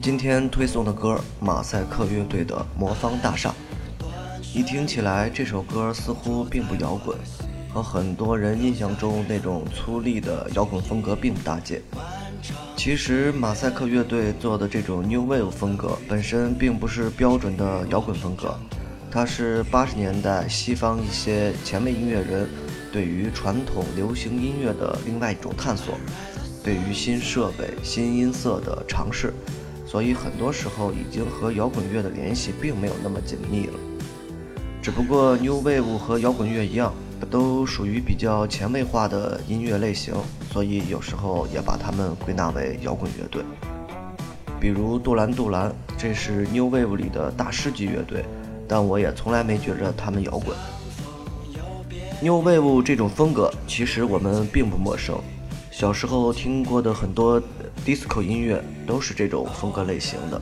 今天推送的歌，马赛克乐队的《魔方大厦》。一听起来，这首歌似乎并不摇滚，和很多人印象中那种粗粝的摇滚风格并不搭界。其实，马赛克乐队做的这种 New Wave 风格本身并不是标准的摇滚风格，它是八十年代西方一些前卫音乐人对于传统流行音乐的另外一种探索，对于新设备、新音色的尝试。所以很多时候已经和摇滚乐的联系并没有那么紧密了。只不过 New Wave 和摇滚乐一样，都属于比较前卫化的音乐类型，所以有时候也把它们归纳为摇滚乐队。比如杜兰杜兰，这是 New Wave 里的大师级乐队，但我也从来没觉着他们摇滚。New Wave 这种风格其实我们并不陌生，小时候听过的很多。disco 音乐都是这种风格类型的。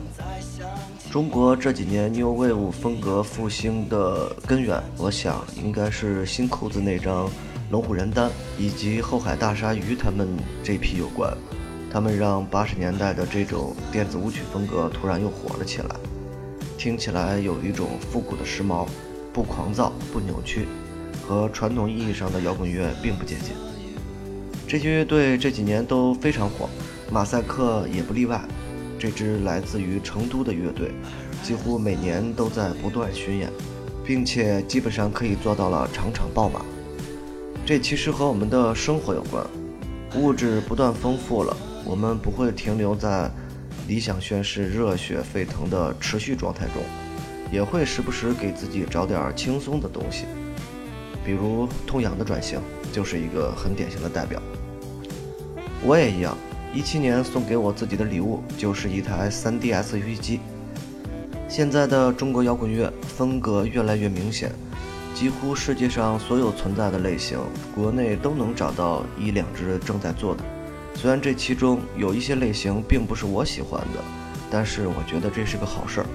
中国这几年 new wave 风格复兴的根源，我想应该是新裤子那张《龙虎人丹》以及后海大鲨鱼他们这批有关。他们让八十年代的这种电子舞曲风格突然又火了起来，听起来有一种复古的时髦，不狂躁不扭曲，和传统意义上的摇滚乐并不接近。这些乐队这几年都非常火。马赛克也不例外，这支来自于成都的乐队，几乎每年都在不断巡演，并且基本上可以做到了场场爆满。这其实和我们的生活有关，物质不断丰富了，我们不会停留在理想宣誓、热血沸腾的持续状态中，也会时不时给自己找点轻松的东西，比如痛痒的转型就是一个很典型的代表。我也一样。一七年送给我自己的礼物就是一台 3DS 游戏机。现在的中国摇滚乐风格越来越明显，几乎世界上所有存在的类型，国内都能找到一两支正在做的。虽然这其中有一些类型并不是我喜欢的，但是我觉得这是个好事儿。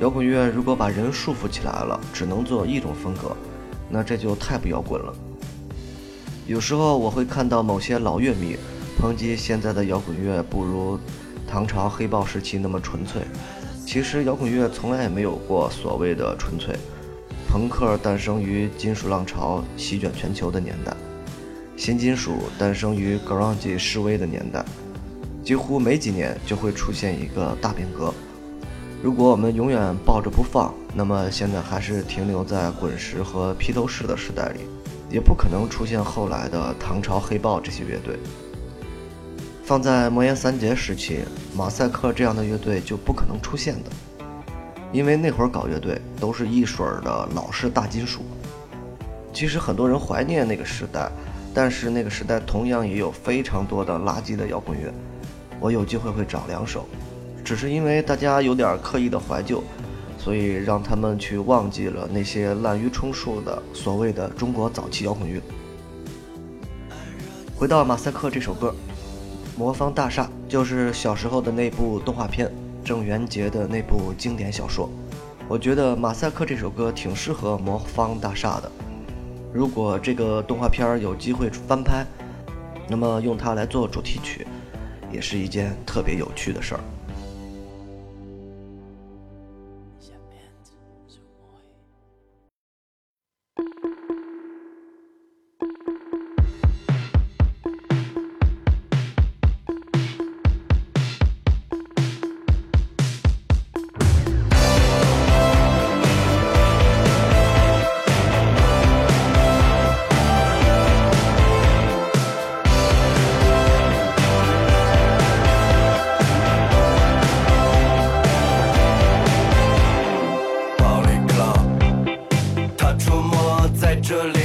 摇滚乐如果把人束缚起来了，只能做一种风格，那这就太不摇滚了。有时候我会看到某些老乐迷。抨击现在的摇滚乐不如唐朝黑豹时期那么纯粹。其实摇滚乐从来也没有过所谓的纯粹。朋克诞生于金属浪潮席卷全球的年代，新金属诞生于 grunge 示威的年代。几乎没几年就会出现一个大变革。如果我们永远抱着不放，那么现在还是停留在滚石和披头士的时代里，也不可能出现后来的唐朝黑豹这些乐队。放在魔岩三杰时期，马赛克这样的乐队就不可能出现的，因为那会儿搞乐队都是一水儿的老式大金属。其实很多人怀念那个时代，但是那个时代同样也有非常多的垃圾的摇滚乐。我有机会会找两首，只是因为大家有点刻意的怀旧，所以让他们去忘记了那些滥竽充数的所谓的中国早期摇滚乐。回到马赛克这首歌。魔方大厦就是小时候的那部动画片，郑渊洁的那部经典小说。我觉得马赛克这首歌挺适合魔方大厦的。如果这个动画片有机会翻拍，那么用它来做主题曲，也是一件特别有趣的事儿。naturally